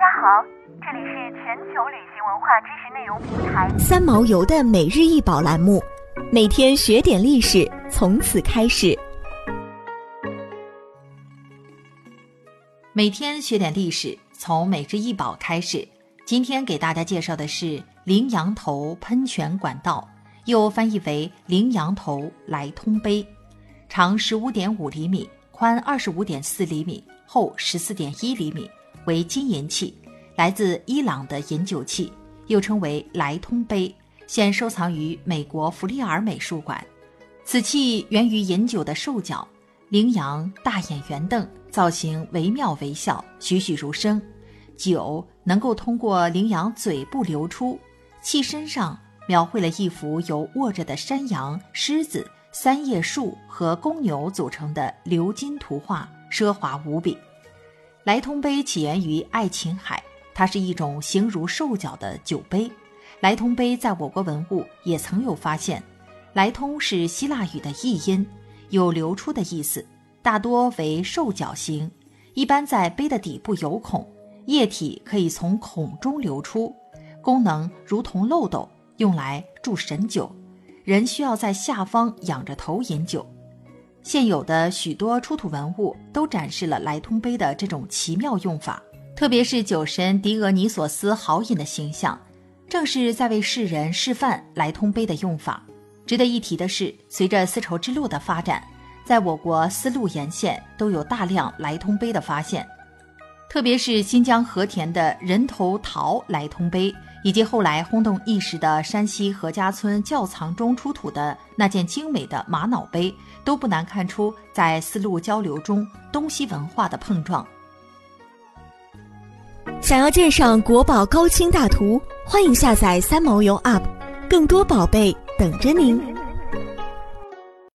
家好，这里是全球旅行文化知识内容平台三毛游的每日一宝栏目，每天学点历史，从此开始。每天学点历史，从每日一宝开始。今天给大家介绍的是羚羊头喷泉管道，又翻译为羚羊头来通杯，长十五点五厘米，宽二十五点四厘米，厚十四点一厘米。为金银器，来自伊朗的饮酒器，又称为莱通杯，现收藏于美国弗利尔美术馆。此器源于饮酒的兽角，羚羊大眼圆瞪，造型惟妙惟肖，栩栩如生。酒能够通过羚羊嘴部流出，器身上描绘了一幅由卧着的山羊、狮子、三叶树和公牛组成的鎏金图画，奢华无比。莱通杯起源于爱琴海，它是一种形如兽脚的酒杯。莱通杯在我国文物也曾有发现。莱通是希腊语的译音，有流出的意思，大多为兽脚形，一般在杯的底部有孔，液体可以从孔中流出，功能如同漏斗，用来注神酒。人需要在下方仰着头饮酒。现有的许多出土文物都展示了莱通杯的这种奇妙用法，特别是酒神狄俄尼索斯豪饮的形象，正是在为世人示范莱通杯的用法。值得一提的是，随着丝绸之路的发展，在我国丝路沿线都有大量莱通杯的发现，特别是新疆和田的人头陶莱通杯。以及后来轰动一时的山西何家村窖藏中出土的那件精美的玛瑙杯，都不难看出在丝路交流中东西文化的碰撞。想要鉴赏国宝高清大图，欢迎下载三毛游 App，更多宝贝等着您。